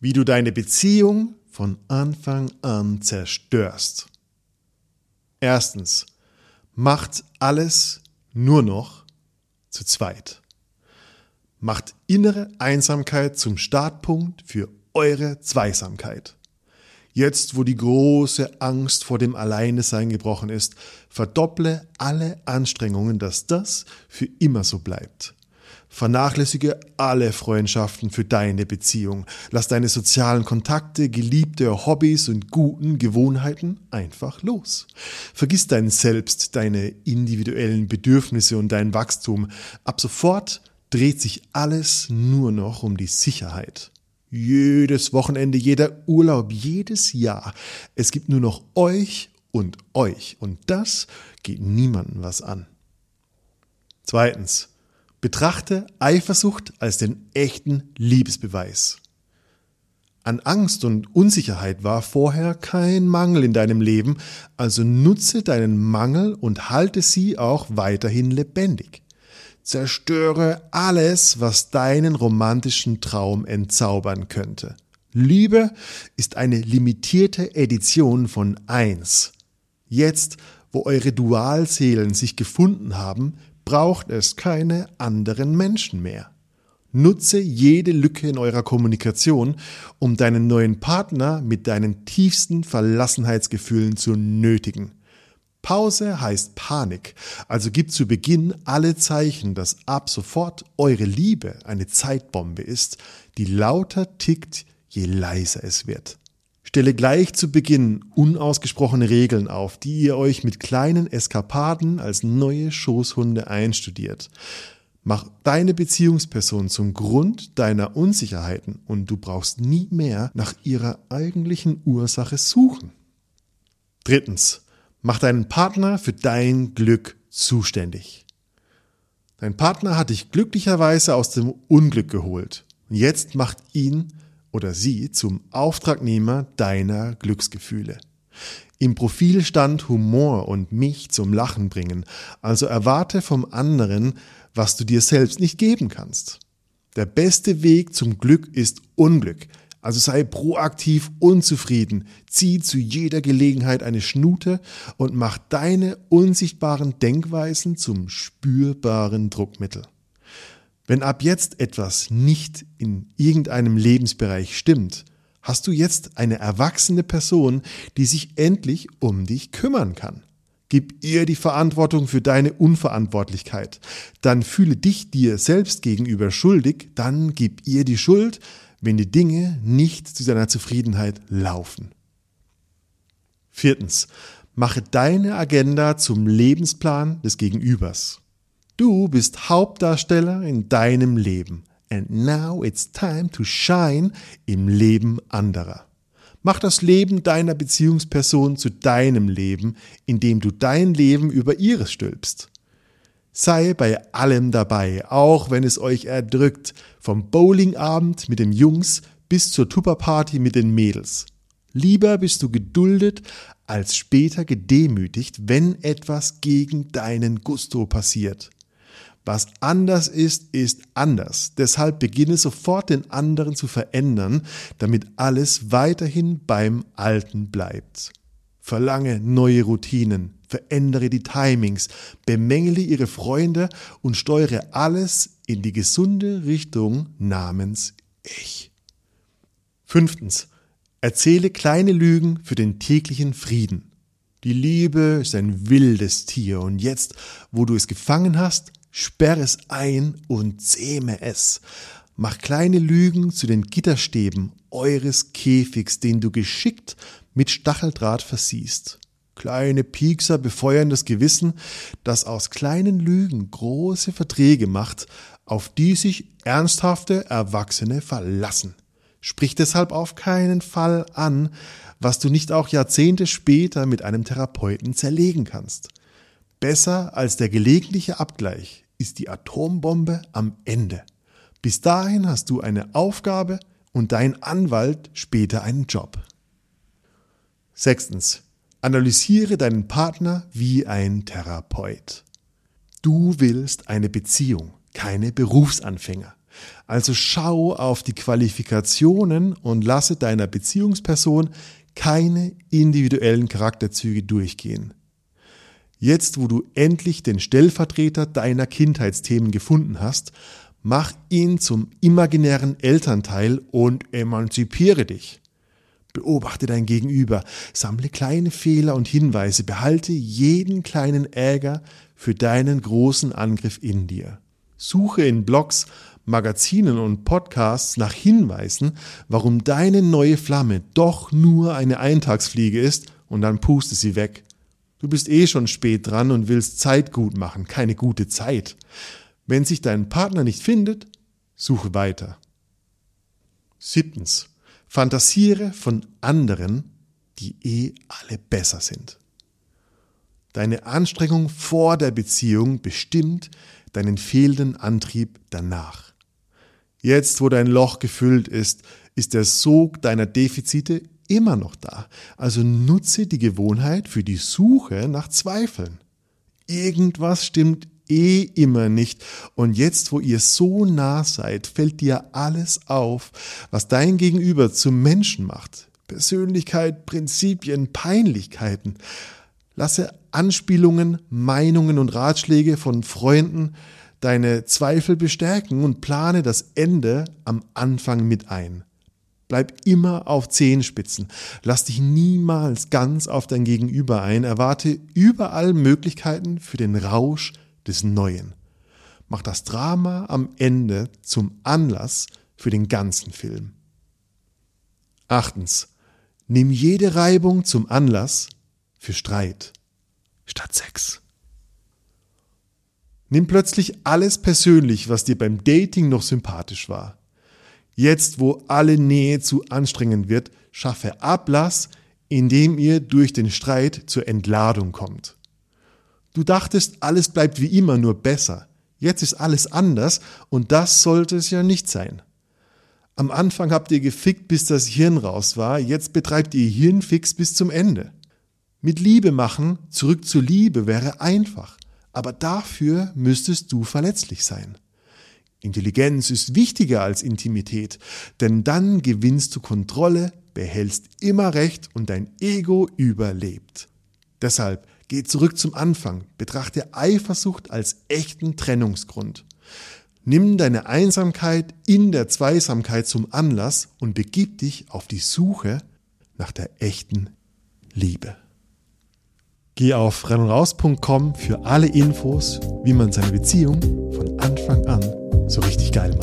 Wie du deine Beziehung von Anfang an zerstörst. Erstens, macht alles nur noch zu zweit. Macht innere Einsamkeit zum Startpunkt für eure Zweisamkeit. Jetzt, wo die große Angst vor dem Alleinesein gebrochen ist, verdopple alle Anstrengungen, dass das für immer so bleibt. Vernachlässige alle Freundschaften für deine Beziehung. Lass deine sozialen Kontakte, geliebte Hobbys und guten Gewohnheiten einfach los. Vergiss dein Selbst, deine individuellen Bedürfnisse und dein Wachstum. Ab sofort dreht sich alles nur noch um die Sicherheit. Jedes Wochenende, jeder Urlaub, jedes Jahr. Es gibt nur noch euch und euch. Und das geht niemandem was an. Zweitens. Betrachte Eifersucht als den echten Liebesbeweis. An Angst und Unsicherheit war vorher kein Mangel in deinem Leben, also nutze deinen Mangel und halte sie auch weiterhin lebendig. Zerstöre alles, was deinen romantischen Traum entzaubern könnte. Liebe ist eine limitierte Edition von eins. Jetzt, wo eure Dualseelen sich gefunden haben, braucht es keine anderen Menschen mehr. Nutze jede Lücke in eurer Kommunikation, um deinen neuen Partner mit deinen tiefsten Verlassenheitsgefühlen zu nötigen. Pause heißt Panik, also gibt zu Beginn alle Zeichen, dass ab sofort eure Liebe eine Zeitbombe ist, die lauter tickt, je leiser es wird. Stelle gleich zu Beginn unausgesprochene Regeln auf, die ihr euch mit kleinen Eskapaden als neue Schoßhunde einstudiert. Mach deine Beziehungsperson zum Grund deiner Unsicherheiten und du brauchst nie mehr nach ihrer eigentlichen Ursache suchen. Drittens, Mach deinen Partner für dein Glück zuständig. Dein Partner hat dich glücklicherweise aus dem Unglück geholt. Und jetzt macht ihn oder sie zum Auftragnehmer deiner Glücksgefühle. Im Profil stand Humor und mich zum Lachen bringen, also erwarte vom anderen, was du dir selbst nicht geben kannst. Der beste Weg zum Glück ist Unglück, also sei proaktiv unzufrieden, zieh zu jeder Gelegenheit eine Schnute und mach deine unsichtbaren Denkweisen zum spürbaren Druckmittel. Wenn ab jetzt etwas nicht in irgendeinem Lebensbereich stimmt, hast du jetzt eine erwachsene Person, die sich endlich um dich kümmern kann. Gib ihr die Verantwortung für deine Unverantwortlichkeit. Dann fühle dich dir selbst gegenüber schuldig, dann gib ihr die Schuld, wenn die Dinge nicht zu seiner Zufriedenheit laufen. Viertens, mache deine Agenda zum Lebensplan des Gegenübers. Du bist Hauptdarsteller in deinem Leben. And now it's time to shine im Leben anderer. Mach das Leben deiner Beziehungsperson zu deinem Leben, indem du dein Leben über ihres stülpst. Sei bei allem dabei, auch wenn es euch erdrückt, vom Bowlingabend mit den Jungs bis zur Tupperparty mit den Mädels. Lieber bist du geduldet als später gedemütigt, wenn etwas gegen deinen Gusto passiert. Was anders ist, ist anders. Deshalb beginne sofort den anderen zu verändern, damit alles weiterhin beim Alten bleibt. Verlange neue Routinen, verändere die Timings, bemängele ihre Freunde und steuere alles in die gesunde Richtung namens Ich. Fünftens. Erzähle kleine Lügen für den täglichen Frieden. Die Liebe ist ein wildes Tier und jetzt, wo du es gefangen hast, sperre es ein und zähme es. Mach kleine Lügen zu den Gitterstäben eures Käfigs, den du geschickt mit Stacheldraht versiehst. Kleine Piekser befeuern das Gewissen, das aus kleinen Lügen große Verträge macht, auf die sich ernsthafte Erwachsene verlassen. Sprich deshalb auf keinen Fall an, was du nicht auch Jahrzehnte später mit einem Therapeuten zerlegen kannst. Besser als der gelegentliche Abgleich ist die Atombombe am Ende. Bis dahin hast du eine Aufgabe und dein Anwalt später einen Job. Sechstens. Analysiere deinen Partner wie ein Therapeut. Du willst eine Beziehung, keine Berufsanfänger. Also schau auf die Qualifikationen und lasse deiner Beziehungsperson keine individuellen Charakterzüge durchgehen. Jetzt, wo du endlich den Stellvertreter deiner Kindheitsthemen gefunden hast, mach ihn zum imaginären Elternteil und emanzipiere dich. Beobachte dein Gegenüber, sammle kleine Fehler und Hinweise, behalte jeden kleinen Ärger für deinen großen Angriff in dir. Suche in Blogs, Magazinen und Podcasts nach Hinweisen, warum deine neue Flamme doch nur eine Eintagsfliege ist und dann puste sie weg. Du bist eh schon spät dran und willst Zeit gut machen, keine gute Zeit. Wenn sich dein Partner nicht findet, suche weiter. Siebtens. Fantasiere von anderen, die eh alle besser sind. Deine Anstrengung vor der Beziehung bestimmt deinen fehlenden Antrieb danach. Jetzt, wo dein Loch gefüllt ist, ist der Sog deiner Defizite immer noch da. Also nutze die Gewohnheit für die Suche nach Zweifeln. Irgendwas stimmt eh immer nicht. Und jetzt, wo ihr so nah seid, fällt dir alles auf, was dein Gegenüber zum Menschen macht. Persönlichkeit, Prinzipien, Peinlichkeiten. Lasse Anspielungen, Meinungen und Ratschläge von Freunden deine Zweifel bestärken und plane das Ende am Anfang mit ein. Bleib immer auf Zehenspitzen. Lass dich niemals ganz auf dein Gegenüber ein. Erwarte überall Möglichkeiten für den Rausch des Neuen. Mach das Drama am Ende zum Anlass für den ganzen Film. Achtens. Nimm jede Reibung zum Anlass für Streit statt Sex. Nimm plötzlich alles persönlich, was dir beim Dating noch sympathisch war. Jetzt, wo alle Nähe zu anstrengend wird, schaffe Ablass, indem ihr durch den Streit zur Entladung kommt. Du dachtest, alles bleibt wie immer, nur besser. Jetzt ist alles anders und das sollte es ja nicht sein. Am Anfang habt ihr gefickt, bis das Hirn raus war, jetzt betreibt ihr Hirnfix bis zum Ende. Mit Liebe machen, zurück zur Liebe wäre einfach, aber dafür müsstest du verletzlich sein. Intelligenz ist wichtiger als Intimität, denn dann gewinnst du Kontrolle, behältst immer Recht und dein Ego überlebt. Deshalb Geh zurück zum Anfang, betrachte Eifersucht als echten Trennungsgrund. Nimm deine Einsamkeit in der Zweisamkeit zum Anlass und begib dich auf die Suche nach der echten Liebe. Geh auf rennraus.com für alle Infos, wie man seine Beziehung von Anfang an so richtig geil.